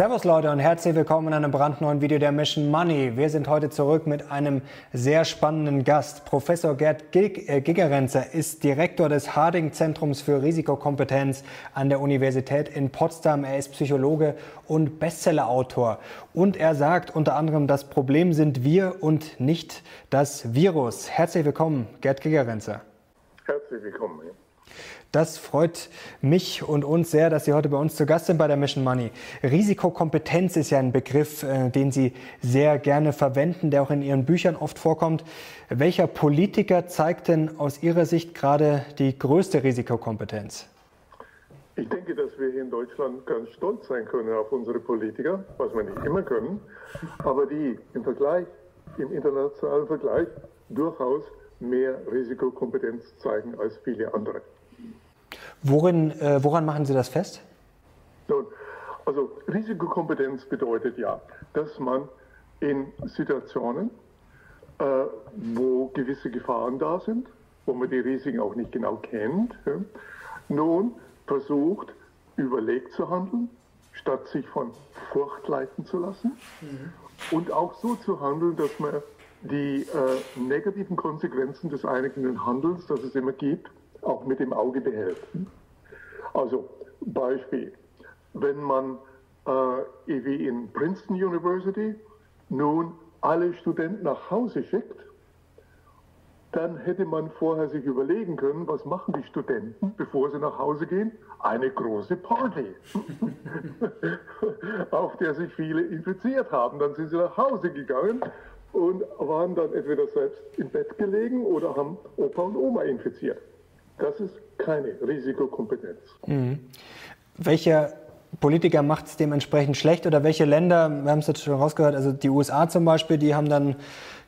Servus Leute und herzlich willkommen in einem brandneuen Video der Mission Money. Wir sind heute zurück mit einem sehr spannenden Gast. Professor Gerd äh, Gigerenzer ist Direktor des Harding Zentrums für Risikokompetenz an der Universität in Potsdam. Er ist Psychologe und Bestsellerautor. Und er sagt unter anderem, das Problem sind wir und nicht das Virus. Herzlich willkommen, Gerd Gigerenzer. Herzlich willkommen. Das freut mich und uns sehr, dass Sie heute bei uns zu Gast sind bei der Mission Money. Risikokompetenz ist ja ein Begriff, äh, den Sie sehr gerne verwenden, der auch in Ihren Büchern oft vorkommt. Welcher Politiker zeigt denn aus Ihrer Sicht gerade die größte Risikokompetenz? Ich denke, dass wir hier in Deutschland ganz stolz sein können auf unsere Politiker, was wir nicht immer können, aber die im Vergleich, im internationalen Vergleich durchaus mehr Risikokompetenz zeigen als viele andere. Worin, äh, woran machen Sie das fest? Also Risikokompetenz bedeutet ja, dass man in Situationen, äh, wo gewisse Gefahren da sind, wo man die Risiken auch nicht genau kennt, ja, nun versucht, überlegt zu handeln, statt sich von Furcht leiten zu lassen mhm. und auch so zu handeln, dass man die äh, negativen Konsequenzen des eigenen Handelns, das es immer gibt, auch mit dem Auge behält. Also Beispiel, wenn man äh, wie in Princeton University nun alle Studenten nach Hause schickt, dann hätte man vorher sich überlegen können, was machen die Studenten, bevor sie nach Hause gehen? Eine große Party, auf der sich viele infiziert haben. Dann sind sie nach Hause gegangen und waren dann entweder selbst im Bett gelegen oder haben Opa und Oma infiziert. Das ist keine Risikokompetenz. Mhm. Welcher Politiker macht es dementsprechend schlecht oder welche Länder, wir haben es jetzt schon rausgehört, also die USA zum Beispiel, die haben dann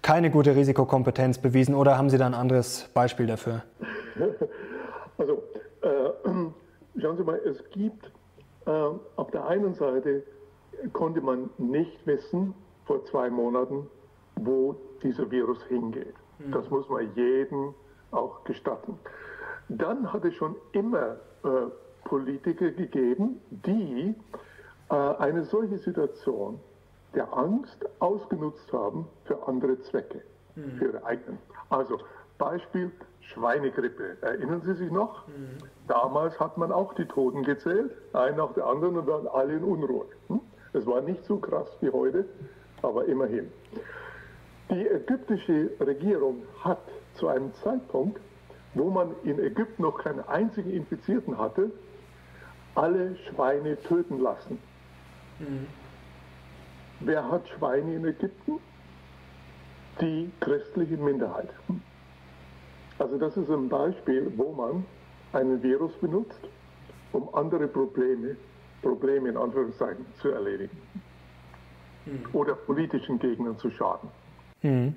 keine gute Risikokompetenz bewiesen oder haben Sie da ein anderes Beispiel dafür? Also, äh, schauen Sie mal, es gibt äh, auf der einen Seite konnte man nicht wissen vor zwei Monaten, wo dieser Virus hingeht. Mhm. Das muss man jedem auch gestatten. Dann hat es schon immer äh, Politiker gegeben, die äh, eine solche Situation der Angst ausgenutzt haben für andere Zwecke, mhm. für ihre eigenen. Also Beispiel Schweinegrippe. Erinnern Sie sich noch? Mhm. Damals hat man auch die Toten gezählt, ein nach der anderen und waren alle in Unruhe. Hm? Es war nicht so krass wie heute, aber immerhin. Die ägyptische Regierung hat zu einem Zeitpunkt wo man in Ägypten noch keinen einzigen Infizierten hatte, alle Schweine töten lassen. Mhm. Wer hat Schweine in Ägypten? Die christliche Minderheit. Also das ist ein Beispiel, wo man einen Virus benutzt, um andere Probleme, Probleme in Anführungszeichen, zu erledigen. Mhm. Oder politischen Gegnern zu schaden. Mhm.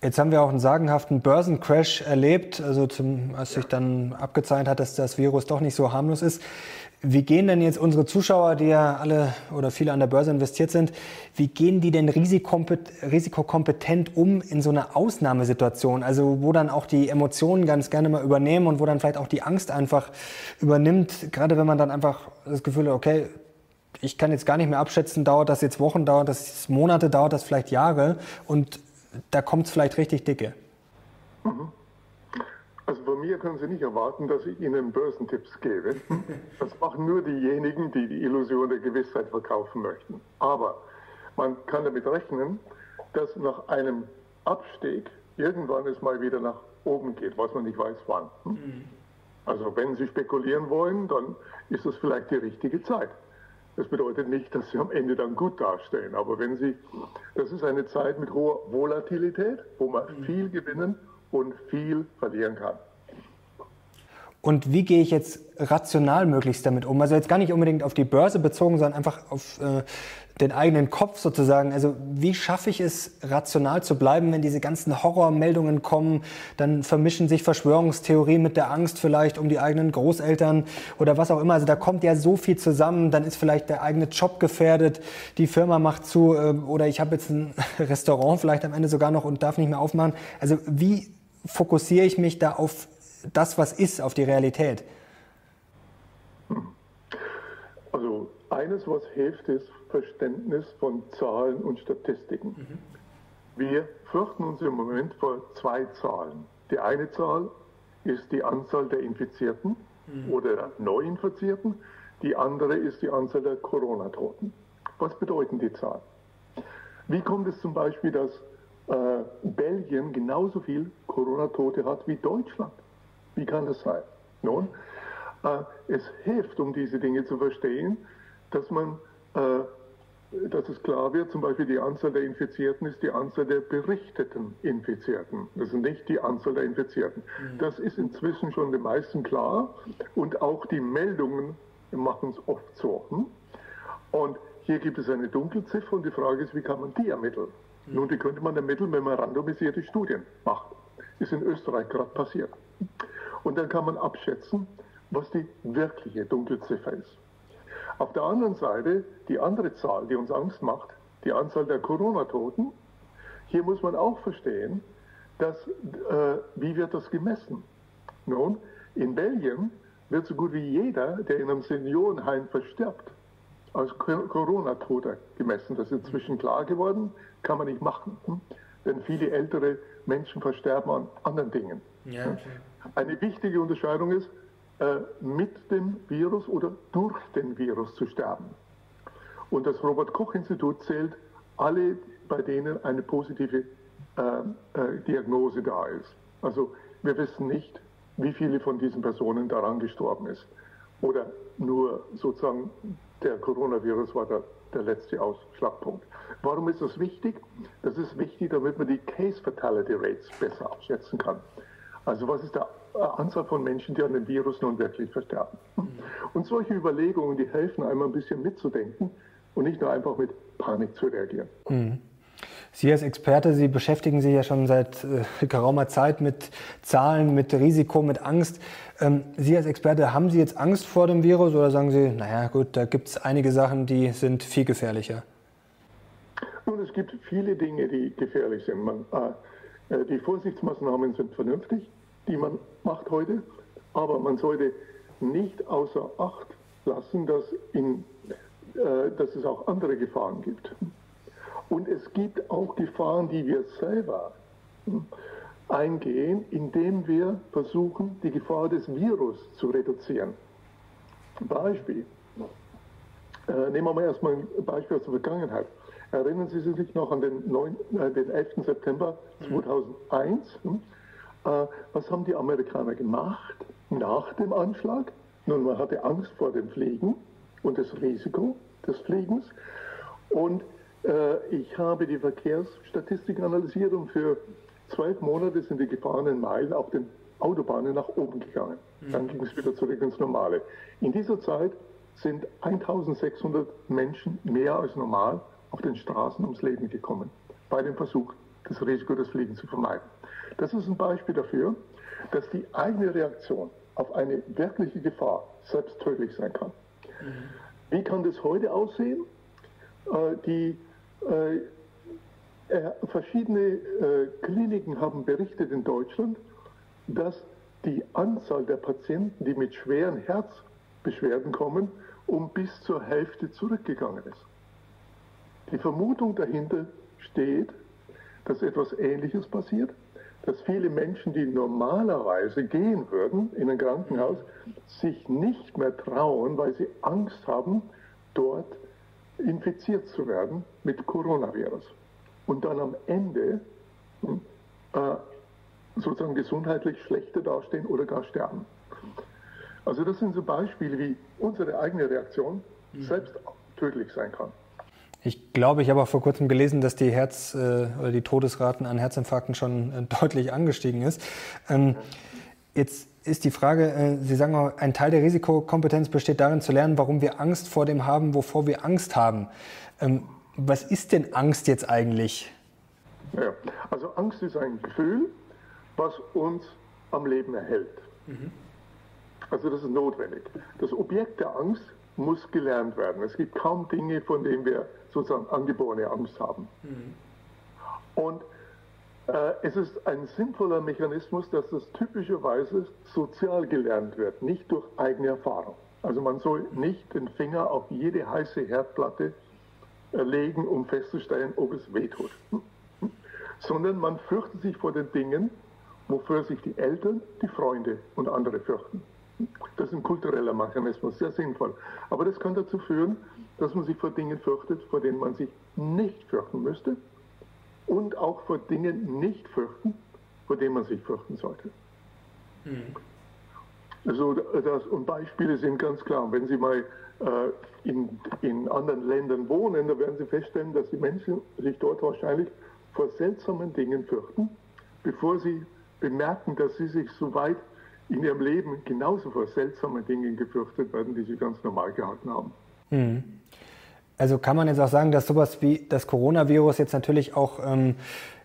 Jetzt haben wir auch einen sagenhaften Börsencrash erlebt, also zum, als sich dann abgezeichnet hat, dass das Virus doch nicht so harmlos ist. Wie gehen denn jetzt unsere Zuschauer, die ja alle oder viele an der Börse investiert sind, wie gehen die denn risikokompetent um in so einer Ausnahmesituation? Also wo dann auch die Emotionen ganz gerne mal übernehmen und wo dann vielleicht auch die Angst einfach übernimmt, gerade wenn man dann einfach das Gefühl hat, okay, ich kann jetzt gar nicht mehr abschätzen, dauert das jetzt Wochen, dauert das Monate, dauert das vielleicht Jahre und da kommt es vielleicht richtig dicke. Mhm. Also von mir können Sie nicht erwarten, dass ich Ihnen Börsentipps gebe. Das machen nur diejenigen, die die Illusion der Gewissheit verkaufen möchten. Aber man kann damit rechnen, dass nach einem Abstieg irgendwann es mal wieder nach oben geht, was man nicht weiß wann. Mhm. Also wenn Sie spekulieren wollen, dann ist das vielleicht die richtige Zeit. Das bedeutet nicht, dass sie am Ende dann gut dastehen. Aber wenn sie, das ist eine Zeit mit hoher Volatilität, wo man mhm. viel gewinnen und viel verlieren kann. Und wie gehe ich jetzt rational möglichst damit um? Also jetzt gar nicht unbedingt auf die Börse bezogen, sondern einfach auf äh, den eigenen Kopf sozusagen. Also wie schaffe ich es, rational zu bleiben, wenn diese ganzen Horrormeldungen kommen? Dann vermischen sich Verschwörungstheorien mit der Angst vielleicht um die eigenen Großeltern oder was auch immer. Also da kommt ja so viel zusammen. Dann ist vielleicht der eigene Job gefährdet, die Firma macht zu äh, oder ich habe jetzt ein Restaurant vielleicht am Ende sogar noch und darf nicht mehr aufmachen. Also wie fokussiere ich mich da auf das, was ist, auf die Realität? Also eines, was hilft, ist Verständnis von Zahlen und Statistiken. Mhm. Wir fürchten uns im Moment vor zwei Zahlen. Die eine Zahl ist die Anzahl der Infizierten mhm. oder Neuinfizierten. Die andere ist die Anzahl der Corona-Toten. Was bedeuten die Zahlen? Wie kommt es zum Beispiel, dass äh, Belgien genauso viel Corona-Tote hat wie Deutschland? Wie kann das sein? Nun, äh, es hilft, um diese Dinge zu verstehen, dass man äh, dass es klar wird, zum Beispiel die Anzahl der Infizierten ist die Anzahl der berichteten Infizierten. Das ist nicht die Anzahl der Infizierten. Mhm. Das ist inzwischen schon den meisten klar und auch die Meldungen machen es oft so. Hm? Und hier gibt es eine Dunkelziffer und die Frage ist, wie kann man die ermitteln? Mhm. Nun, die könnte man ermitteln, wenn man randomisierte Studien macht. Ist in Österreich gerade passiert. Und dann kann man abschätzen, was die wirkliche Dunkelziffer ist. Auf der anderen Seite die andere Zahl, die uns Angst macht, die Anzahl der Corona-Toten. Hier muss man auch verstehen, dass, äh, wie wird das gemessen? Nun, in Belgien wird so gut wie jeder, der in einem Seniorenheim verstirbt, als Corona-Toter gemessen. Das ist inzwischen klar geworden, kann man nicht machen. Hm? Denn viele ältere Menschen versterben an anderen Dingen. Ja, okay. Eine wichtige Unterscheidung ist, mit dem Virus oder durch den Virus zu sterben. Und das Robert-Koch-Institut zählt alle, bei denen eine positive äh, äh, Diagnose da ist. Also wir wissen nicht, wie viele von diesen Personen daran gestorben ist. Oder nur sozusagen der Coronavirus war der, der letzte Ausschlagpunkt. Warum ist das wichtig? Das ist wichtig, damit man die Case Fatality Rates besser abschätzen kann. Also was ist der äh, Anzahl von Menschen, die an dem Virus nun wirklich versterben. Und solche Überlegungen, die helfen einmal ein bisschen mitzudenken und nicht nur einfach mit Panik zu reagieren. Mhm. Sie als Experte, Sie beschäftigen sich ja schon seit äh, geraumer Zeit mit Zahlen, mit Risiko, mit Angst. Ähm, Sie als Experte, haben Sie jetzt Angst vor dem Virus oder sagen Sie, naja gut, da gibt es einige Sachen, die sind viel gefährlicher? Nun, es gibt viele Dinge, die gefährlich sind. Man, äh, äh die Vorsichtsmaßnahmen sind vernünftig die man macht heute. Aber man sollte nicht außer Acht lassen, dass, in, äh, dass es auch andere Gefahren gibt. Und es gibt auch Gefahren, die wir selber hm, eingehen, indem wir versuchen, die Gefahr des Virus zu reduzieren. Beispiel. Äh, nehmen wir mal erstmal ein Beispiel aus der Vergangenheit. Erinnern Sie sich noch an den, 9, äh, den 11. September 2001? Hm? Äh, was haben die Amerikaner gemacht nach dem Anschlag? Nun, man hatte Angst vor dem Fliegen und das Risiko des Fliegens. Und äh, ich habe die Verkehrsstatistik analysiert und für zwölf Monate sind die gefahrenen Meilen auf den Autobahnen nach oben gegangen. Mhm. Dann ging es wieder zurück ins Normale. In dieser Zeit sind 1600 Menschen mehr als normal auf den Straßen ums Leben gekommen, bei dem Versuch, das Risiko des Fliegens zu vermeiden. Das ist ein Beispiel dafür, dass die eigene Reaktion auf eine wirkliche Gefahr selbst tödlich sein kann. Mhm. Wie kann das heute aussehen? Äh, die äh, äh, verschiedene Kliniken haben berichtet in Deutschland, dass die Anzahl der Patienten, die mit schweren Herzbeschwerden kommen, um bis zur Hälfte zurückgegangen ist. Die Vermutung dahinter steht, dass etwas Ähnliches passiert dass viele Menschen, die normalerweise gehen würden in ein Krankenhaus, sich nicht mehr trauen, weil sie Angst haben, dort infiziert zu werden mit Coronavirus. Und dann am Ende äh, sozusagen gesundheitlich schlechter dastehen oder gar sterben. Also das sind so Beispiele, wie unsere eigene Reaktion mhm. selbst tödlich sein kann. Ich glaube, ich habe auch vor kurzem gelesen, dass die Herz- äh, oder die Todesraten an Herzinfarkten schon äh, deutlich angestiegen ist. Ähm, jetzt ist die Frage, äh, Sie sagen auch, ein Teil der Risikokompetenz besteht darin zu lernen, warum wir Angst vor dem haben, wovor wir Angst haben. Ähm, was ist denn Angst jetzt eigentlich? Ja, also Angst ist ein Gefühl, was uns am Leben erhält. Mhm. Also das ist notwendig. Das Objekt der Angst muss gelernt werden. Es gibt kaum Dinge, von denen wir sozusagen angeborene Angst haben. Mhm. Und äh, es ist ein sinnvoller Mechanismus, dass das typischerweise sozial gelernt wird, nicht durch eigene Erfahrung. Also man soll nicht den Finger auf jede heiße Herdplatte äh, legen, um festzustellen, ob es wehtut. Sondern man fürchtet sich vor den Dingen, wofür sich die Eltern, die Freunde und andere fürchten. Das ist ein kultureller Mechanismus, sehr sinnvoll. Aber das kann dazu führen, dass man sich vor Dingen fürchtet, vor denen man sich nicht fürchten müsste und auch vor Dingen nicht fürchten, vor denen man sich fürchten sollte. Mhm. Also das, und Beispiele sind ganz klar. Wenn Sie mal äh, in, in anderen Ländern wohnen, dann werden Sie feststellen, dass die Menschen sich dort wahrscheinlich vor seltsamen Dingen fürchten, bevor sie bemerken, dass sie sich so weit in ihrem Leben genauso vor seltsamen Dingen gefürchtet werden, die sie ganz normal gehalten haben. Mhm. Also kann man jetzt auch sagen, dass sowas wie das Coronavirus jetzt natürlich auch ähm,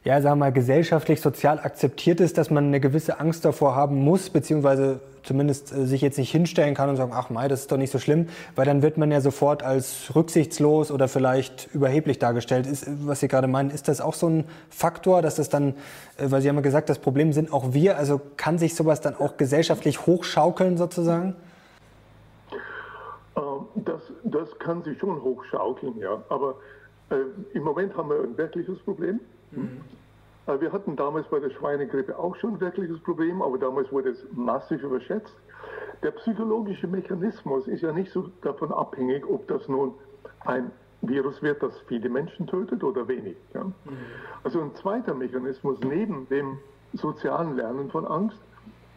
ja, sagen wir mal, gesellschaftlich, sozial akzeptiert ist, dass man eine gewisse Angst davor haben muss, beziehungsweise zumindest äh, sich jetzt nicht hinstellen kann und sagen, ach mei, das ist doch nicht so schlimm, weil dann wird man ja sofort als rücksichtslos oder vielleicht überheblich dargestellt. Ist, was Sie gerade meinen, ist das auch so ein Faktor, dass das dann, äh, weil Sie haben ja gesagt, das Problem sind auch wir, also kann sich sowas dann auch gesellschaftlich hochschaukeln sozusagen? Das, das kann sich schon hochschaukeln, ja. Aber äh, im Moment haben wir ein wirkliches Problem. Mhm. Wir hatten damals bei der Schweinegrippe auch schon ein wirkliches Problem, aber damals wurde es massiv überschätzt. Der psychologische Mechanismus ist ja nicht so davon abhängig, ob das nun ein Virus wird, das viele Menschen tötet oder wenig. Ja? Mhm. Also ein zweiter Mechanismus neben dem sozialen Lernen von Angst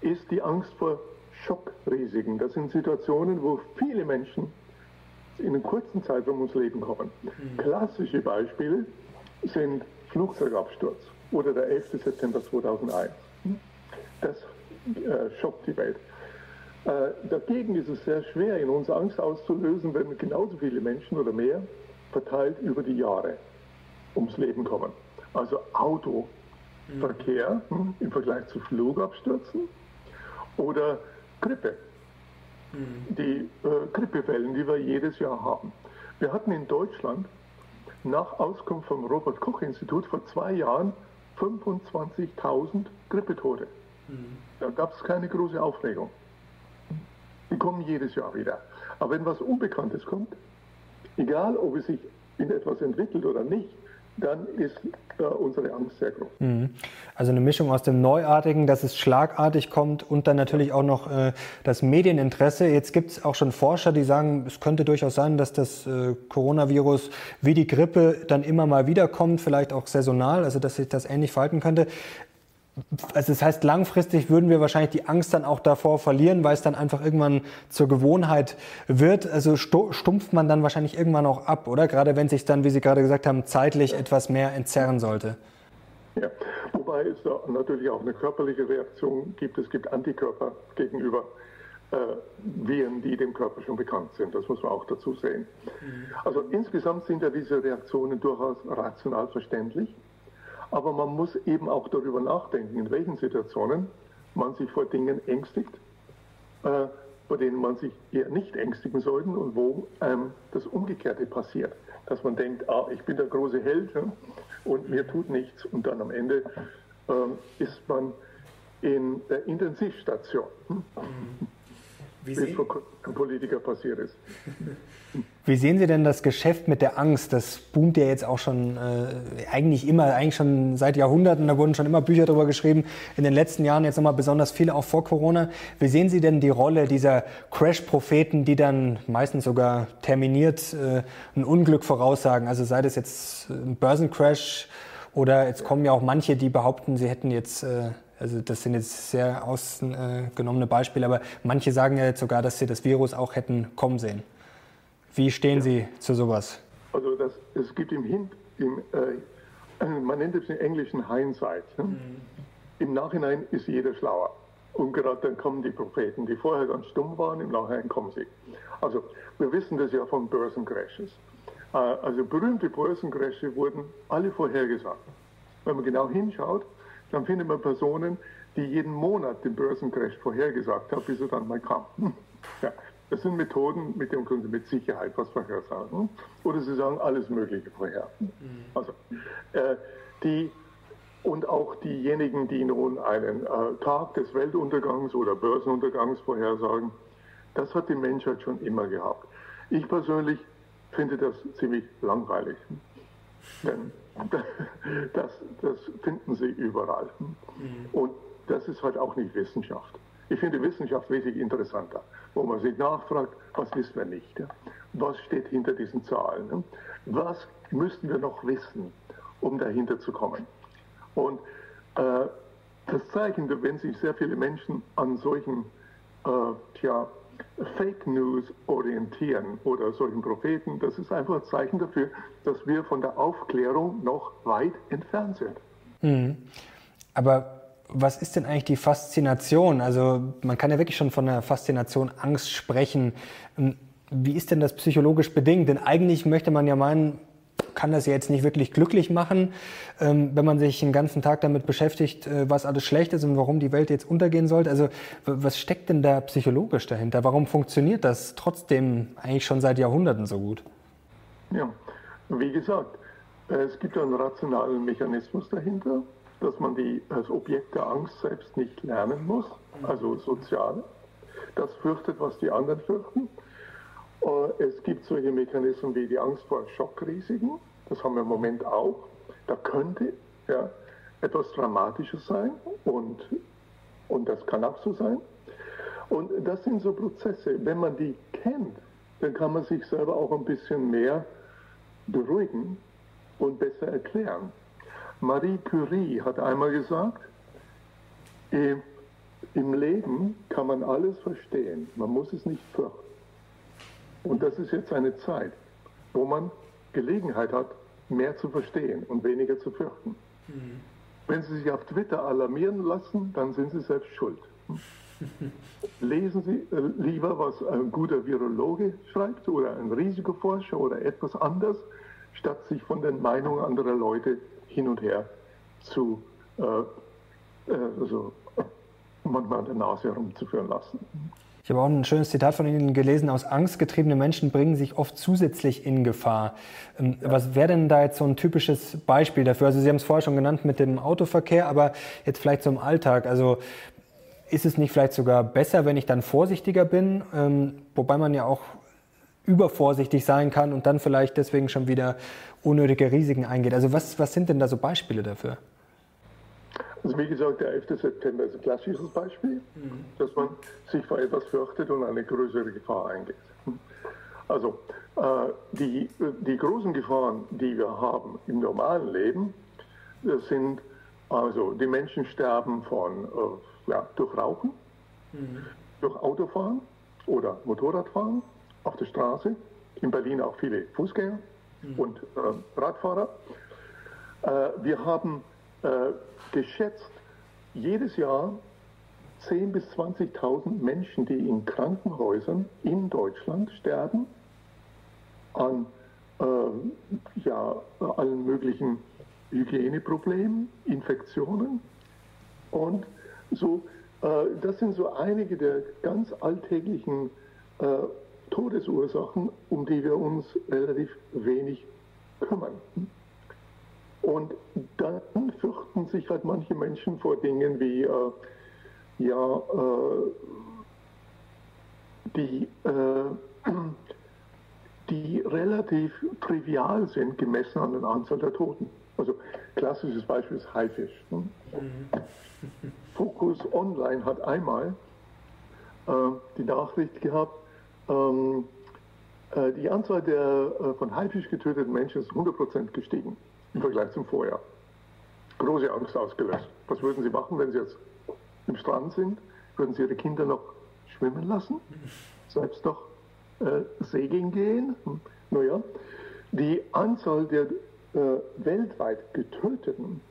ist die Angst vor Schockrisiken. Das sind Situationen, wo viele Menschen in einem kurzen Zeitraum ums Leben kommen. Mhm. Klassische Beispiele sind Flugzeugabsturz oder der 11. September 2001. Das äh, schockt die Welt. Äh, dagegen ist es sehr schwer, in uns Angst auszulösen, wenn genauso viele Menschen oder mehr verteilt über die Jahre ums Leben kommen. Also Autoverkehr mhm. hm, im Vergleich zu Flugabstürzen oder Grippe. Mhm. Die äh, Grippewellen, die wir jedes Jahr haben. Wir hatten in Deutschland nach Auskunft vom Robert-Koch-Institut vor zwei Jahren 25.000 Grippetote. Mhm. Da gab es keine große Aufregung. Die kommen jedes Jahr wieder. Aber wenn was Unbekanntes kommt, egal ob es sich in etwas entwickelt oder nicht, dann ist äh, unsere Angst sehr groß. Mhm. Also eine Mischung aus dem Neuartigen, dass es schlagartig kommt und dann natürlich auch noch äh, das Medieninteresse. Jetzt gibt es auch schon Forscher, die sagen, es könnte durchaus sein, dass das äh, Coronavirus wie die Grippe dann immer mal wiederkommt, vielleicht auch saisonal, also dass sich das ähnlich verhalten könnte. Also das heißt, langfristig würden wir wahrscheinlich die Angst dann auch davor verlieren, weil es dann einfach irgendwann zur Gewohnheit wird. Also stumpft man dann wahrscheinlich irgendwann auch ab, oder? Gerade wenn sich dann, wie Sie gerade gesagt haben, zeitlich etwas mehr entzerren sollte. Ja, wobei es natürlich auch eine körperliche Reaktion gibt. Es gibt Antikörper gegenüber äh, Viren, die dem Körper schon bekannt sind. Das muss man auch dazu sehen. Mhm. Also insgesamt sind ja diese Reaktionen durchaus rational verständlich. Aber man muss eben auch darüber nachdenken, in welchen Situationen man sich vor Dingen ängstigt, äh, vor denen man sich eher nicht ängstigen sollte und wo ähm, das Umgekehrte passiert. Dass man denkt, ah, ich bin der große Held ja, und mir tut nichts und dann am Ende äh, ist man in der Intensivstation. Hm? Wie, wie es vor einem Politiker passiert ist. Wie sehen Sie denn das Geschäft mit der Angst? Das boomt ja jetzt auch schon äh, eigentlich immer, eigentlich schon seit Jahrhunderten. Da wurden schon immer Bücher darüber geschrieben. In den letzten Jahren jetzt nochmal besonders viele auch vor Corona. Wie sehen Sie denn die Rolle dieser Crash-Propheten, die dann meistens sogar terminiert äh, ein Unglück voraussagen? Also sei das jetzt ein Börsencrash oder jetzt kommen ja auch manche, die behaupten, sie hätten jetzt äh, also das sind jetzt sehr ausgenommene Beispiele, aber manche sagen ja jetzt sogar, dass sie das Virus auch hätten kommen sehen. Wie stehen ja. Sie zu sowas? Also das, es gibt im, Hin, im äh, man nennt es im Englischen Hindsight. Ne? Mhm. Im Nachhinein ist jeder schlauer. Und gerade dann kommen die Propheten, die vorher ganz stumm waren, im Nachhinein kommen sie. Also wir wissen das ja von Börsencrashes. Äh, also berühmte Börsencrashes wurden alle vorhergesagt. Wenn man genau hinschaut, dann findet man Personen, die jeden Monat den Börsencrash vorhergesagt haben, bis er dann mal kam. Ja, das sind Methoden, mit denen können Sie mit Sicherheit was vorhersagen. Oder Sie sagen alles Mögliche vorher. Mhm. Also, äh, die, und auch diejenigen, die nun einen äh, Tag des Weltuntergangs oder Börsenuntergangs vorhersagen, Das hat die Menschheit schon immer gehabt. Ich persönlich finde das ziemlich langweilig. Denn das, das finden Sie überall. Mhm. Und das ist halt auch nicht Wissenschaft. Ich finde Wissenschaft wesentlich interessanter, wo man sich nachfragt, was wissen wir nicht? Was steht hinter diesen Zahlen? Was müssten wir noch wissen, um dahinter zu kommen? Und äh, das Zeichen, wenn sich sehr viele Menschen an solchen äh, tja, Fake News orientieren oder solchen Propheten, das ist einfach ein Zeichen dafür, dass wir von der Aufklärung noch weit entfernt sind. Mhm. Aber was ist denn eigentlich die Faszination? Also man kann ja wirklich schon von der Faszination Angst sprechen. Ähm, wie ist denn das psychologisch bedingt? Denn eigentlich möchte man ja meinen, kann das ja jetzt nicht wirklich glücklich machen, ähm, wenn man sich den ganzen Tag damit beschäftigt, äh, was alles schlecht ist und warum die Welt jetzt untergehen sollte. Also was steckt denn da psychologisch dahinter? Warum funktioniert das trotzdem eigentlich schon seit Jahrhunderten so gut? Ja, wie gesagt, es gibt einen rationalen Mechanismus dahinter, dass man die als Objekt der Angst selbst nicht lernen muss, also sozial. Das fürchtet, was die anderen fürchten. Äh, es gibt solche Mechanismen wie die Angst vor Schockrisiken. Das haben wir im Moment auch. Da könnte ja, etwas Dramatisches sein und, und das kann auch so sein. Und das sind so Prozesse. Wenn man die kennt, dann kann man sich selber auch ein bisschen mehr beruhigen und besser erklären. Marie Curie hat einmal gesagt, im Leben kann man alles verstehen, man muss es nicht fürchten. Und das ist jetzt eine Zeit, wo man Gelegenheit hat, mehr zu verstehen und weniger zu fürchten. Mhm. Wenn Sie sich auf Twitter alarmieren lassen, dann sind Sie selbst schuld. Lesen Sie äh, lieber, was ein guter Virologe schreibt oder ein Risikoforscher oder etwas anderes, statt sich von den Meinungen anderer Leute hin und her zu äh, äh, also, manchmal an der Nase herumzuführen lassen. Ich habe auch ein schönes Zitat von Ihnen gelesen. Aus Angst getriebene Menschen bringen sich oft zusätzlich in Gefahr. Ähm, was wäre denn da jetzt so ein typisches Beispiel dafür? Also Sie haben es vorher schon genannt mit dem Autoverkehr, aber jetzt vielleicht im Alltag. Also ist es nicht vielleicht sogar besser, wenn ich dann vorsichtiger bin? Ähm, wobei man ja auch übervorsichtig sein kann und dann vielleicht deswegen schon wieder unnötige Risiken eingeht. Also was, was sind denn da so Beispiele dafür? Also wie gesagt, der 11. September ist ein klassisches Beispiel, mhm. dass man sich vor etwas fürchtet und eine größere Gefahr eingeht. Also äh, die, die großen Gefahren, die wir haben im normalen Leben, das sind also die Menschen sterben von äh, ja, durch Rauchen, mhm. durch Autofahren oder Motorradfahren auf der Straße, in Berlin auch viele Fußgänger mhm. und äh, Radfahrer. Äh, wir haben äh, geschätzt jedes Jahr 10.000 bis 20.000 Menschen, die in Krankenhäusern in Deutschland sterben an äh, ja, allen möglichen Hygieneproblemen, Infektionen. Und so, äh, das sind so einige der ganz alltäglichen äh, Todesursachen, um die wir uns relativ wenig kümmern. Und dann fürchten sich halt manche Menschen vor Dingen wie, äh, ja, äh, die, äh, die relativ trivial sind, gemessen an der Anzahl der Toten. Also klassisches Beispiel ist Haifisch. Ne? Mhm. Focus Online hat einmal äh, die Nachricht gehabt, ähm, äh, die Anzahl der äh, von Haifisch getöteten Menschen ist 100% gestiegen im Vergleich zum Vorjahr. Große Angst ausgelöst. Was würden Sie machen, wenn Sie jetzt im Strand sind? Würden Sie Ihre Kinder noch schwimmen lassen? Selbst doch äh, segeln gehen? Hm. Naja, die Anzahl der äh, weltweit getöteten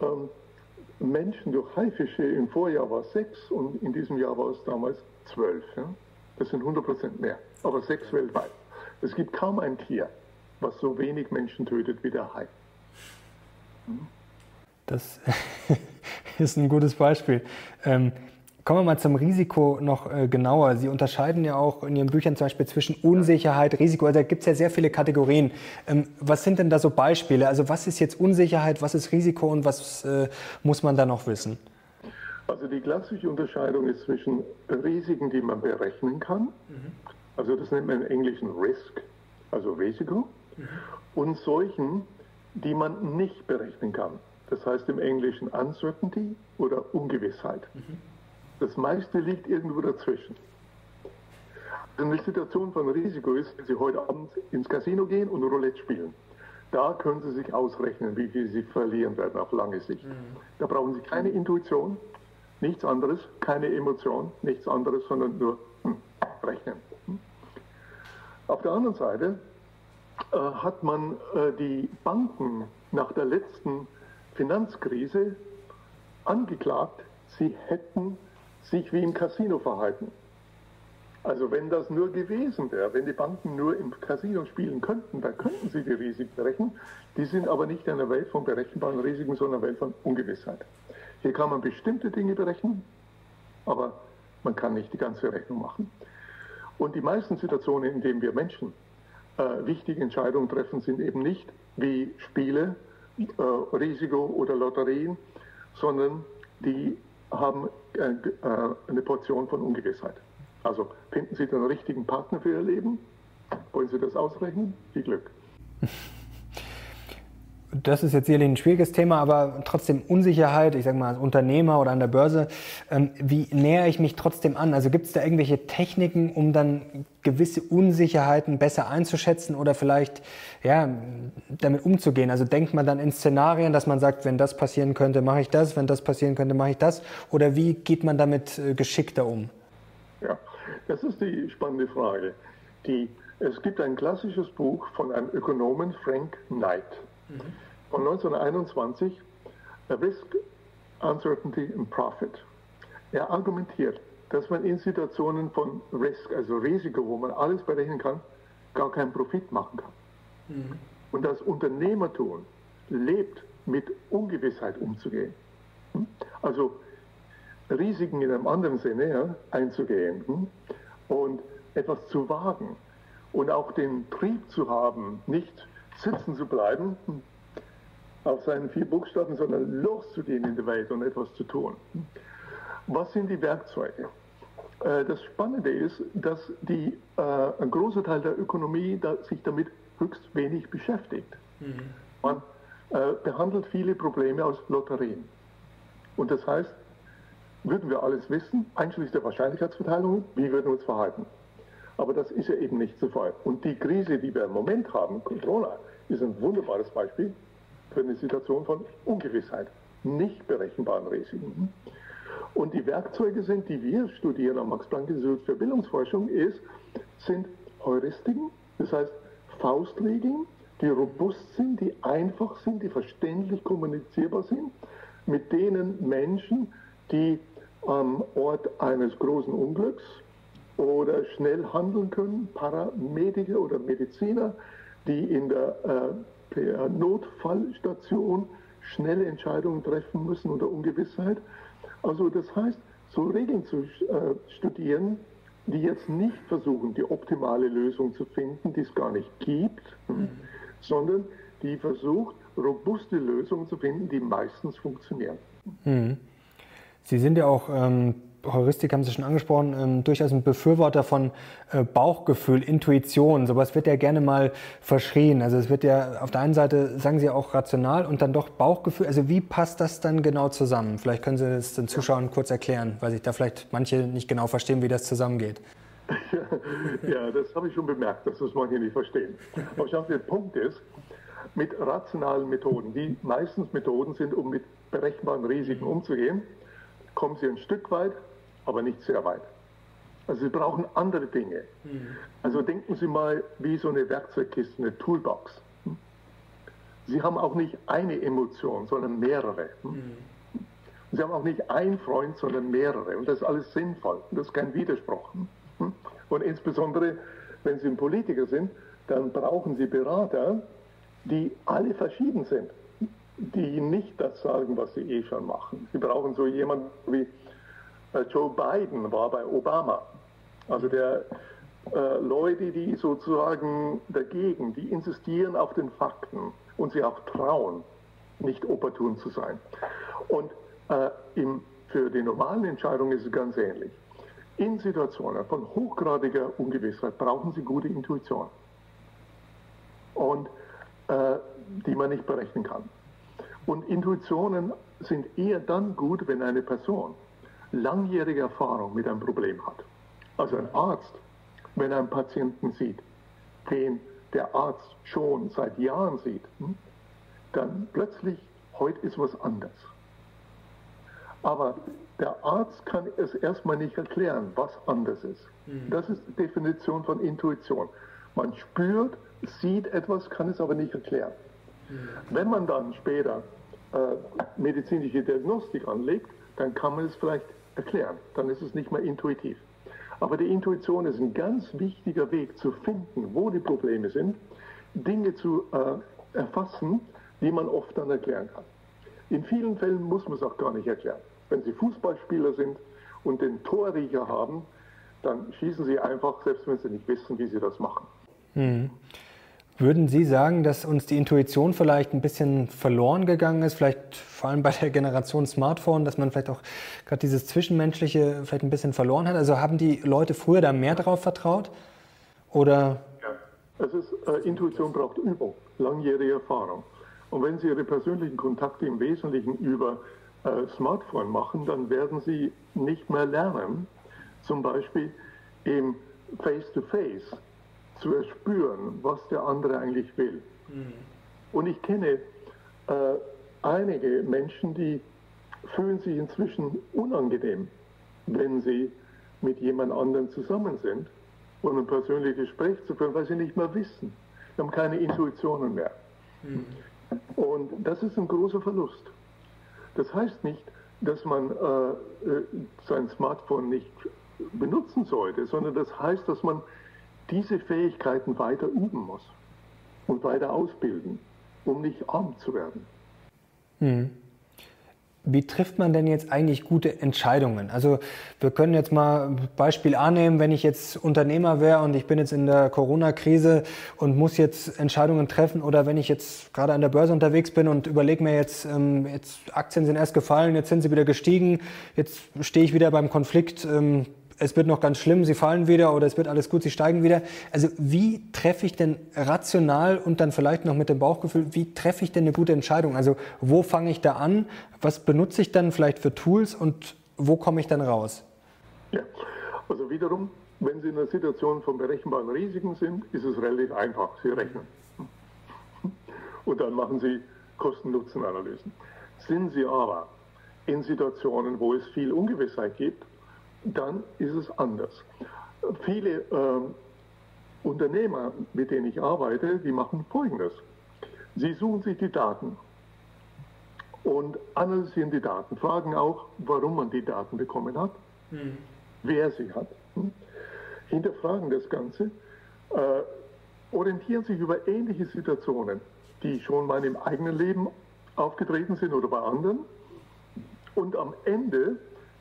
ähm, Menschen durch Haifische im Vorjahr war sechs und in diesem Jahr war es damals zwölf. Ja? Das sind 100 Prozent mehr, aber sechs weltweit. Es gibt kaum ein Tier, was so wenig Menschen tötet wie der Hai. Das ist ein gutes Beispiel. Ähm, kommen wir mal zum Risiko noch äh, genauer. Sie unterscheiden ja auch in Ihren Büchern zum Beispiel zwischen Unsicherheit, Risiko. Also da gibt es ja sehr viele Kategorien. Ähm, was sind denn da so Beispiele? Also was ist jetzt Unsicherheit, was ist Risiko und was äh, muss man da noch wissen? Also die klassische Unterscheidung ist zwischen Risiken, die man berechnen kann, mhm. also das nennt man im Englischen Risk, also Risiko. Und solchen, die man nicht berechnen kann. Das heißt im Englischen Uncertainty oder Ungewissheit. Mhm. Das meiste liegt irgendwo dazwischen. Eine Situation von Risiko ist, wenn Sie heute Abend ins Casino gehen und Roulette spielen. Da können Sie sich ausrechnen, wie viel Sie verlieren werden auf lange Sicht. Mhm. Da brauchen Sie keine Intuition, nichts anderes, keine Emotion, nichts anderes, sondern nur hm, rechnen. Hm. Auf der anderen Seite hat man äh, die Banken nach der letzten Finanzkrise angeklagt, sie hätten sich wie im Casino verhalten. Also wenn das nur gewesen wäre, wenn die Banken nur im Casino spielen könnten, dann könnten sie die Risiken berechnen. Die sind aber nicht in einer Welt von berechenbaren Risiken, sondern in einer Welt von Ungewissheit. Hier kann man bestimmte Dinge berechnen, aber man kann nicht die ganze Rechnung machen. Und die meisten Situationen, in denen wir Menschen äh, wichtige Entscheidungen treffen, sind eben nicht wie Spiele, äh, Risiko oder Lotterien, sondern die haben äh, äh eine Portion von Ungewissheit. Also finden Sie den richtigen Partner für Ihr Leben? Wollen Sie das ausrechnen? Viel Glück. Das ist jetzt sicherlich ein schwieriges Thema, aber trotzdem Unsicherheit, ich sage mal als Unternehmer oder an der Börse, ähm, wie nähere ich mich trotzdem an? Also gibt es da irgendwelche Techniken, um dann gewisse Unsicherheiten besser einzuschätzen oder vielleicht ja, damit umzugehen? Also denkt man dann in Szenarien, dass man sagt, wenn das passieren könnte, mache ich das, wenn das passieren könnte, mache ich das? Oder wie geht man damit äh, geschickter um? Ja, das ist die spannende Frage. Die, es gibt ein klassisches Buch von einem Ökonomen, Frank Knight, mhm. von 1921, Risk, Uncertainty and Profit. Er argumentiert, dass man in Situationen von Risk, also Risiko, wo man alles berechnen kann, gar keinen Profit machen kann. Mhm. Und das Unternehmertum lebt mit Ungewissheit umzugehen. Hm? Also Risiken in einem anderen Sinne ja, einzugehen hm? und etwas zu wagen und auch den Trieb zu haben, nicht sitzen zu bleiben auf seinen vier Buchstaben, sondern loszugehen in die Welt und etwas zu tun. Was sind die Werkzeuge? Äh, das Spannende ist, dass die, äh, ein großer Teil der Ökonomie da, sich damit höchst wenig beschäftigt. Mhm. Man äh, behandelt viele Probleme aus Lotterien. Und das heißt, würden wir alles wissen, einschließlich der Wahrscheinlichkeitsverteilung, wie würden wir uns verhalten. Aber das ist ja eben nicht so Fall. Und die Krise, die wir im Moment haben, Corona, ist ein wunderbares Beispiel für eine Situation von Ungewissheit, nicht berechenbaren Risiken. Und die Werkzeuge sind, die wir studieren am Max-Planck-Institut für Bildungsforschung, ist, sind Heuristiken, das heißt Faustregeln, die robust sind, die einfach sind, die verständlich kommunizierbar sind, mit denen Menschen, die am Ort eines großen Unglücks oder schnell handeln können, Paramediker oder Mediziner, die in der äh, Notfallstation schnelle Entscheidungen treffen müssen unter Ungewissheit. Also das heißt, so Regeln zu äh, studieren, die jetzt nicht versuchen, die optimale Lösung zu finden, die es gar nicht gibt, mhm. sondern die versucht, robuste Lösungen zu finden, die meistens funktionieren. Mhm. Sie sind ja auch, ähm, Heuristik haben Sie schon angesprochen, ähm, durchaus ein Befürworter von äh, Bauchgefühl, Intuition. Sowas wird ja gerne mal verschrien. Also es wird ja auf der einen Seite, sagen Sie auch rational und dann doch Bauchgefühl. Also wie passt das dann genau zusammen? Vielleicht können Sie das den Zuschauern kurz erklären, weil sich da vielleicht manche nicht genau verstehen, wie das zusammengeht. Ja, das habe ich schon bemerkt, dass das manche nicht verstehen. Aber ich glaube, der Punkt ist, mit rationalen Methoden, die meistens Methoden sind, um mit berechenbaren Risiken umzugehen, kommen sie ein Stück weit, aber nicht sehr weit. Also Sie brauchen andere Dinge. Mhm. Also denken Sie mal wie so eine Werkzeugkiste, eine Toolbox. Hm? Sie haben auch nicht eine Emotion, sondern mehrere. Hm? Mhm. Sie haben auch nicht einen Freund, sondern mehrere. Und das ist alles sinnvoll. Und das ist kein Widerspruch. Hm? Und insbesondere, wenn Sie ein Politiker sind, dann brauchen Sie Berater, die alle verschieden sind die nicht das sagen, was sie eh schon machen. Sie brauchen so jemanden wie Joe Biden war bei Obama. Also der äh, Leute, die sozusagen dagegen, die insistieren auf den Fakten und sie auch trauen, nicht opportun zu sein. Und äh, im für die normalen Entscheidungen ist es ganz ähnlich. In Situationen von hochgradiger Ungewissheit brauchen Sie gute Intuition. Und äh, die man nicht berechnen kann. Und Intuitionen sind eher dann gut, wenn eine Person langjährige Erfahrung mit einem Problem hat. Also ein Arzt, wenn er einen Patienten sieht, den der Arzt schon seit Jahren sieht, hm, dann plötzlich, heute ist was anders. Aber der Arzt kann es erstmal nicht erklären, was anders ist. Mhm. Das ist die Definition von Intuition. Man spürt, sieht etwas, kann es aber nicht erklären. Mhm. Wenn man dann später äh, medizinische Diagnostik anlegt, dann kann man es vielleicht erklären. Dann ist es nicht mehr intuitiv. Aber die Intuition ist ein ganz wichtiger Weg zu finden, wo die Probleme sind, Dinge zu äh, erfassen, die man oft dann erklären kann. In vielen Fällen muss man es auch gar nicht erklären. Wenn Sie Fußballspieler sind und den Torriecher haben, dann schießen Sie einfach, selbst wenn Sie nicht wissen, wie Sie das machen. Mhm. Würden Sie sagen, dass uns die Intuition vielleicht ein bisschen verloren gegangen ist, vielleicht vor allem bei der Generation Smartphone, dass man vielleicht auch gerade dieses Zwischenmenschliche vielleicht ein bisschen verloren hat? Also haben die Leute früher da mehr darauf vertraut? Oder? Ja, es ist, äh, Intuition braucht Übung, langjährige Erfahrung. Und wenn Sie Ihre persönlichen Kontakte im Wesentlichen über äh, Smartphone machen, dann werden Sie nicht mehr lernen, zum Beispiel im Face-to-Face. face to face zu erspüren, was der andere eigentlich will. Mhm. Und ich kenne äh, einige Menschen, die fühlen sich inzwischen unangenehm, wenn sie mit jemand anderem zusammen sind und ein persönliches Gespräch zu führen, weil sie nicht mehr wissen. Sie haben keine Intuitionen mehr. Mhm. Und das ist ein großer Verlust. Das heißt nicht, dass man äh, äh sein Smartphone nicht benutzen sollte, sondern das heißt, dass man diese Fähigkeiten weiter üben muss und weiter ausbilden, um nicht arm zu werden. Hm. Wie trifft man denn jetzt eigentlich gute Entscheidungen? Also wir können jetzt mal Beispiel annehmen, wenn ich jetzt Unternehmer wäre und ich bin jetzt in der Corona-Krise und muss jetzt Entscheidungen treffen oder wenn ich jetzt gerade an der Börse unterwegs bin und überlege mir jetzt, ähm, jetzt Aktien sind erst gefallen, jetzt sind sie wieder gestiegen, jetzt stehe ich wieder beim Konflikt, ähm, es wird noch ganz schlimm, sie fallen wieder oder es wird alles gut, sie steigen wieder. Also wie treffe ich denn rational und dann vielleicht noch mit dem Bauchgefühl, wie treffe ich denn eine gute Entscheidung? Also wo fange ich da an? Was benutze ich dann vielleicht für Tools und wo komme ich dann raus? Ja, also wiederum, wenn Sie in einer Situation von berechenbaren Risiken sind, ist es relativ einfach. Sie rechnen. Und dann machen Sie Kosten-Nutzen-Analysen. Sind Sie aber in Situationen, wo es viel Ungewissheit gibt, dann ist es anders. Viele äh, Unternehmer, mit denen ich arbeite, die machen Folgendes. Sie suchen sich die Daten und analysieren die Daten, fragen auch, warum man die Daten bekommen hat, hm. wer sie hat, hm? hinterfragen das Ganze, äh, orientieren sich über ähnliche Situationen, die schon mal im eigenen Leben aufgetreten sind oder bei anderen. Und am Ende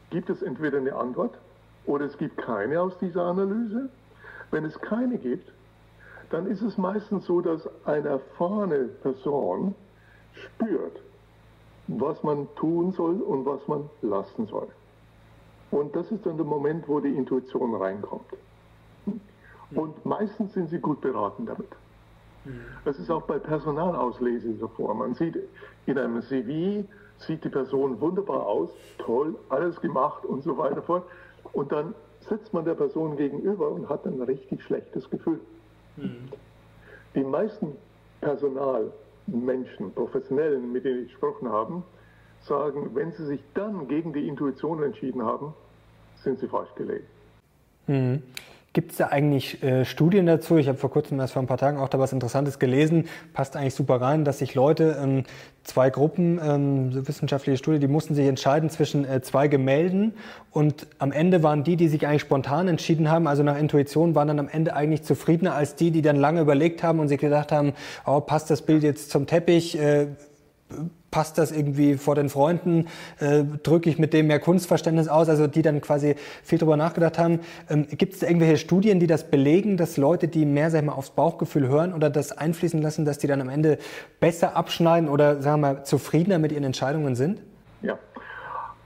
gibt es entweder eine Antwort oder es gibt keine aus dieser Analyse. Wenn es keine gibt, dann ist es meistens so, dass eine erfahrene Person spürt, was man tun soll und was man lassen soll. Und das ist dann der Moment, wo die Intuition reinkommt. Und meistens sind sie gut beraten damit. Das ist auch bei Personalauslese so vor. Man sieht in einem CV, sieht die Person wunderbar aus, toll, alles gemacht und so weiter fort. Und dann sitzt man der Person gegenüber und hat ein richtig schlechtes Gefühl. Mhm. Die meisten Personalmenschen, Professionellen, mit denen ich gesprochen habe, sagen, wenn sie sich dann gegen die Intuition entschieden haben, sind sie falsch gelegen. Mhm. Gibt es da eigentlich äh, Studien dazu? Ich habe vor kurzem erst vor ein paar Tagen auch da was Interessantes gelesen. Passt eigentlich super rein, dass sich Leute, ähm, zwei Gruppen, ähm, so wissenschaftliche Studie, die mussten sich entscheiden zwischen äh, zwei Gemälden und am Ende waren die, die sich eigentlich spontan entschieden haben, also nach Intuition, waren dann am Ende eigentlich zufriedener als die, die dann lange überlegt haben und sich gedacht haben, oh, passt das Bild jetzt zum Teppich? Äh, passt das irgendwie vor den Freunden, äh, drücke ich mit dem mehr Kunstverständnis aus, also die dann quasi viel drüber nachgedacht haben. Ähm, Gibt es irgendwelche Studien, die das belegen, dass Leute, die mehr sag ich mal, aufs Bauchgefühl hören oder das einfließen lassen, dass die dann am Ende besser abschneiden oder sagen wir mal zufriedener mit ihren Entscheidungen sind? Ja,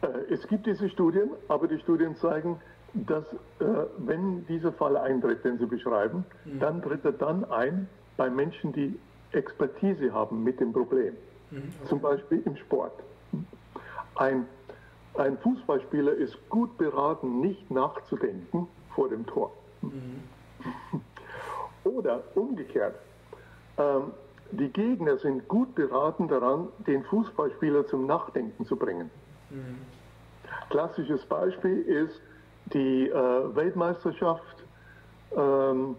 Äh, es gibt diese Studien, aber die Studien zeigen, dass äh, wenn dieser Fall eintritt, den Sie beschreiben, mhm. dann tritt er dann ein bei Menschen, die Expertise haben mit dem Problem. Mhm. Zum Beispiel im Sport. Ein, ein Fußballspieler ist gut beraten, nicht nachzudenken vor dem Tor. Mhm. Oder umgekehrt. Ähm, die Gegner sind gut beraten daran, den Fußballspieler zum Nachdenken zu bringen. Mhm. Klassisches Beispiel ist die äh, Weltmeisterschaft, ähm,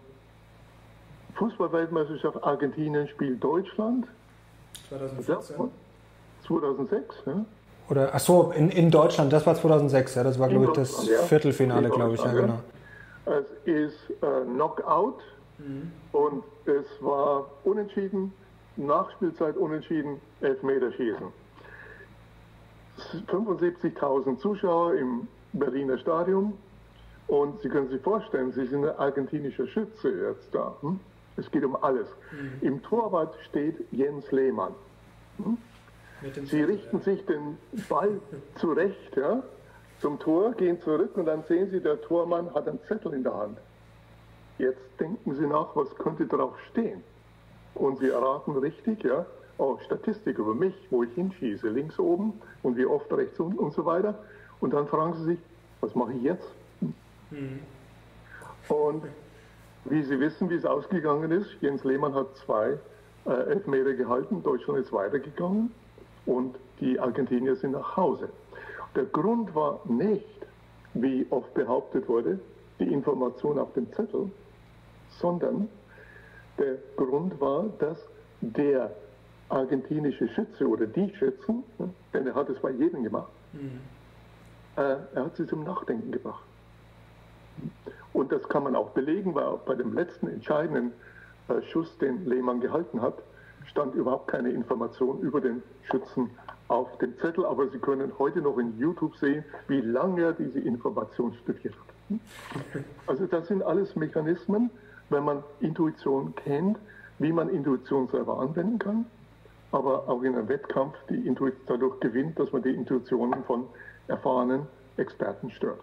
Fußballweltmeisterschaft Argentinien spielt Deutschland. 2014? 2006, ja. Oder, ach so, in, in Deutschland, das war 2006, ja, das war, glaube ich, das ja. Viertelfinale, glaube ich, ja, genau. Es ist äh, Knockout mhm. und es war unentschieden, Nachspielzeit unentschieden, Elfmeterschießen. 75.000 Zuschauer im Berliner Stadion und Sie können sich vorstellen, Sie sind ein argentinischer Schütze jetzt da. Hm? Es geht um alles. Mhm. Im Torwart steht Jens Lehmann. Hm? Sie richten sich den Ball zurecht ja, zum Tor, gehen zurück und dann sehen Sie, der Tormann hat einen Zettel in der Hand. Jetzt denken Sie nach, was könnte darauf stehen? Und Sie erraten richtig, ja, oh, Statistik über mich, wo ich hinschieße, links oben und wie oft rechts unten und so weiter. Und dann fragen Sie sich, was mache ich jetzt? Mhm. Und wie Sie wissen, wie es ausgegangen ist, Jens Lehmann hat zwei äh, Elfmeter gehalten, Deutschland ist weitergegangen und die Argentinier sind nach Hause. Der Grund war nicht, wie oft behauptet wurde, die Information auf dem Zettel, sondern der Grund war, dass der argentinische Schütze oder die Schützen, denn er hat es bei jedem gemacht, mhm. äh, er hat sie zum Nachdenken gebracht. Und das kann man auch belegen, weil bei dem letzten entscheidenden äh, Schuss, den Lehmann gehalten hat, stand überhaupt keine Information über den Schützen auf dem Zettel. Aber Sie können heute noch in YouTube sehen, wie lange er diese Information studiert hat. Also das sind alles Mechanismen, wenn man Intuition kennt, wie man Intuition selber anwenden kann, aber auch in einem Wettkampf die Intuition dadurch gewinnt, dass man die Intuitionen von erfahrenen Experten stört.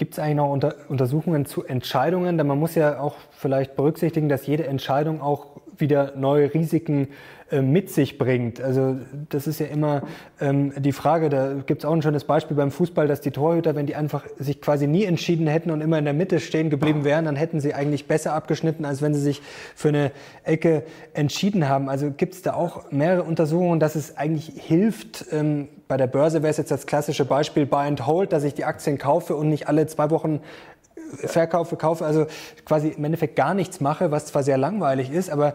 Gibt es eigentlich noch Unter Untersuchungen zu Entscheidungen? Denn man muss ja auch vielleicht berücksichtigen, dass jede Entscheidung auch wieder neue Risiken äh, mit sich bringt. Also das ist ja immer ähm, die Frage, da gibt es auch ein schönes Beispiel beim Fußball, dass die Torhüter, wenn die einfach sich quasi nie entschieden hätten und immer in der Mitte stehen geblieben wären, dann hätten sie eigentlich besser abgeschnitten, als wenn sie sich für eine Ecke entschieden haben. Also gibt es da auch mehrere Untersuchungen, dass es eigentlich hilft, ähm, bei der Börse wäre es jetzt das klassische Beispiel Buy and Hold, dass ich die Aktien kaufe und nicht alle zwei Wochen äh, verkaufe, kaufe, also quasi im Endeffekt gar nichts mache, was zwar sehr langweilig ist, aber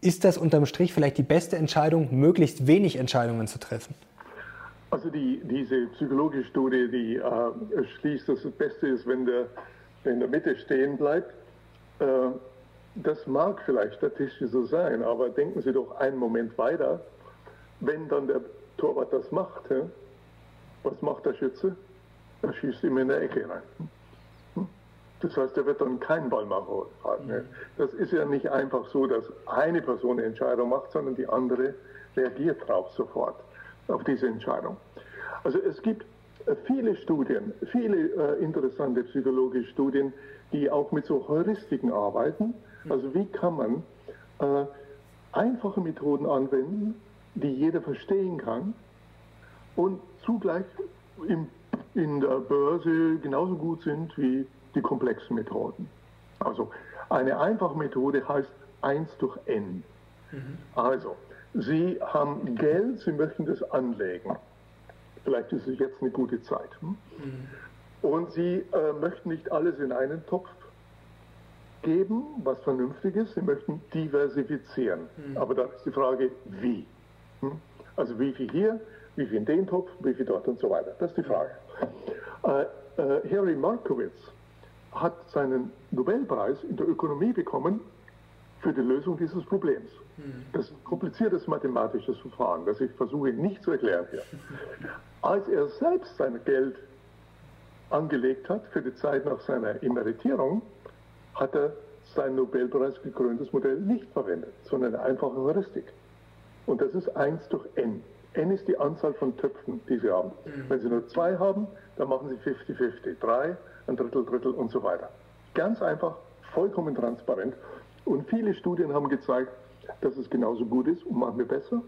ist das unterm Strich vielleicht die beste Entscheidung, möglichst wenig Entscheidungen zu treffen? Also die, diese psychologische Studie, die äh, schließt, dass das Beste ist, wenn der in der Mitte stehen bleibt. Äh, das mag vielleicht statistisch so sein, aber denken Sie doch einen Moment weiter. Wenn dann der Torwart das macht, ja, was macht der Schütze? Er schießt ihm in der Ecke rein. Das heißt, er wird dann keinen Ball mehr halten. Mhm. Das ist ja nicht einfach so, dass eine Person eine Entscheidung macht, sondern die andere reagiert darauf sofort, auf diese Entscheidung. Also es gibt viele Studien, viele äh, interessante psychologische Studien, die auch mit so Heuristiken arbeiten. Mhm. Also wie kann man äh, einfache Methoden anwenden, die jeder verstehen kann und zugleich im, in der Börse genauso gut sind wie die komplexen Methoden. Also eine einfache Methode heißt 1 durch n. Mhm. Also, Sie haben Geld, Sie möchten das anlegen. Vielleicht ist es jetzt eine gute Zeit. Hm? Mhm. Und Sie äh, möchten nicht alles in einen Topf geben, was vernünftig ist. Sie möchten diversifizieren. Mhm. Aber dann ist die Frage, wie? Hm? Also wie viel hier, wie viel in den Topf, wie viel dort und so weiter. Das ist die Frage. Äh, äh, Harry Markowitz hat seinen Nobelpreis in der Ökonomie bekommen für die Lösung dieses Problems. Mhm. Das ist ein kompliziertes mathematisches Verfahren, das ich versuche nicht zu erklären hier. Als er selbst sein Geld angelegt hat für die Zeit nach seiner Emeritierung, hat er sein Nobelpreis gekröntes Modell nicht verwendet, sondern eine einfache Heuristik. Und das ist 1 durch n. N ist die Anzahl von Töpfen, die Sie haben. Mhm. Wenn Sie nur zwei haben, dann machen Sie 50-50. Drei, ein Drittel, Drittel und so weiter. Ganz einfach, vollkommen transparent. Und viele Studien haben gezeigt, dass es genauso gut ist und machen wir besser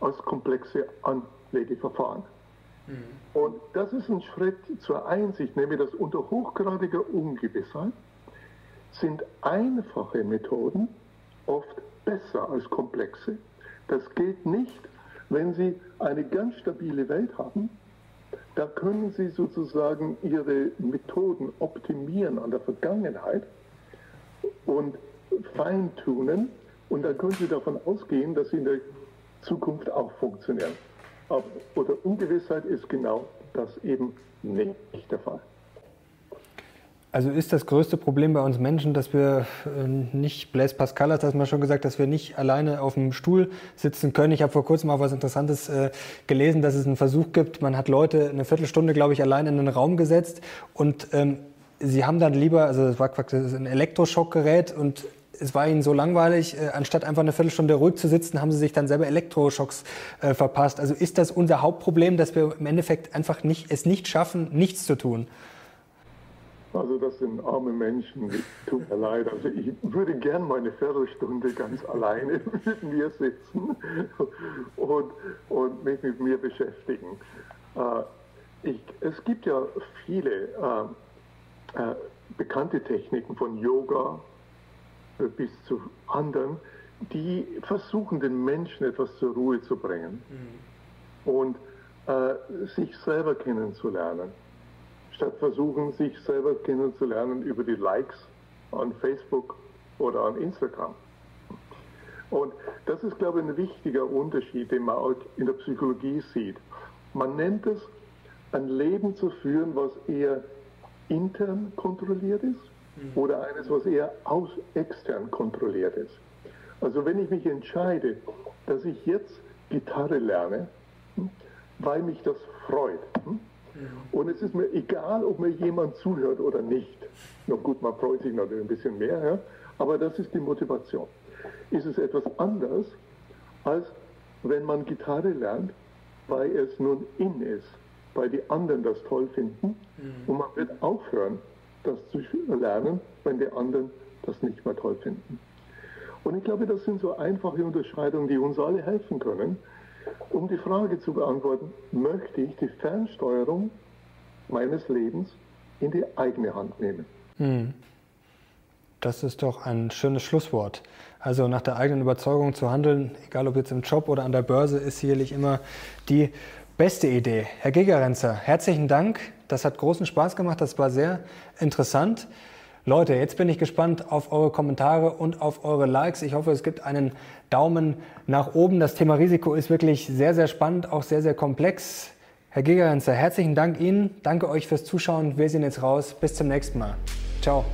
als komplexe Anlegeverfahren. Mhm. Und das ist ein Schritt zur Einsicht, nämlich dass unter hochgradiger Ungewissheit sind einfache Methoden oft besser als komplexe. Das gilt nicht, wenn Sie eine ganz stabile Welt haben. Da können Sie sozusagen Ihre Methoden optimieren an der Vergangenheit und feintunen. Und dann können Sie davon ausgehen, dass sie in der Zukunft auch funktionieren. Aber unter Ungewissheit ist genau das eben nicht der Fall. Also ist das größte Problem bei uns Menschen, dass wir äh, nicht, Blaise Pascal hat das mal schon gesagt, dass wir nicht alleine auf dem Stuhl sitzen können. Ich habe vor kurzem auch was Interessantes äh, gelesen, dass es einen Versuch gibt. Man hat Leute eine Viertelstunde, glaube ich, allein in einen Raum gesetzt und ähm, sie haben dann lieber, also das war ein Elektroschockgerät und es war ihnen so langweilig, äh, anstatt einfach eine Viertelstunde ruhig zu sitzen, haben sie sich dann selber Elektroschocks äh, verpasst. Also ist das unser Hauptproblem, dass wir im Endeffekt einfach nicht, es nicht schaffen, nichts zu tun? Also das sind arme Menschen, tut mir leid. Also ich würde gern meine Viertelstunde ganz alleine mit mir sitzen und, und mich mit mir beschäftigen. Äh, ich, es gibt ja viele äh, äh, bekannte Techniken von Yoga äh, bis zu anderen, die versuchen, den Menschen etwas zur Ruhe zu bringen mhm. und äh, sich selber kennenzulernen statt versuchen, sich selber kennenzulernen über die Likes an Facebook oder an Instagram. Und das ist, glaube ich, ein wichtiger Unterschied, den man auch in der Psychologie sieht. Man nennt es, ein Leben zu führen, was eher intern kontrolliert ist mhm. oder eines, was eher aus extern kontrolliert ist. Also wenn ich mich entscheide, dass ich jetzt Gitarre lerne, hm, weil mich das freut, hm, und es ist mir egal, ob mir jemand zuhört oder nicht. Na gut, man freut sich natürlich ein bisschen mehr, ja? aber das ist die Motivation. Ist es etwas anders, als wenn man Gitarre lernt, weil es nun in ist, weil die anderen das toll finden mhm. und man wird aufhören, das zu lernen, wenn die anderen das nicht mehr toll finden. Und ich glaube, das sind so einfache Unterscheidungen, die uns alle helfen können, um die Frage zu beantworten, möchte ich die Fernsteuerung meines Lebens in die eigene Hand nehmen? Hm. Das ist doch ein schönes Schlusswort. Also nach der eigenen Überzeugung zu handeln, egal ob jetzt im Job oder an der Börse, ist sicherlich immer die beste Idee. Herr Gigerenzer, herzlichen Dank. Das hat großen Spaß gemacht. Das war sehr interessant. Leute, jetzt bin ich gespannt auf eure Kommentare und auf eure Likes. Ich hoffe, es gibt einen Daumen nach oben. Das Thema Risiko ist wirklich sehr, sehr spannend, auch sehr, sehr komplex. Herr Gigerenzer, herzlichen Dank Ihnen. Danke euch fürs Zuschauen. Wir sehen jetzt raus. Bis zum nächsten Mal. Ciao.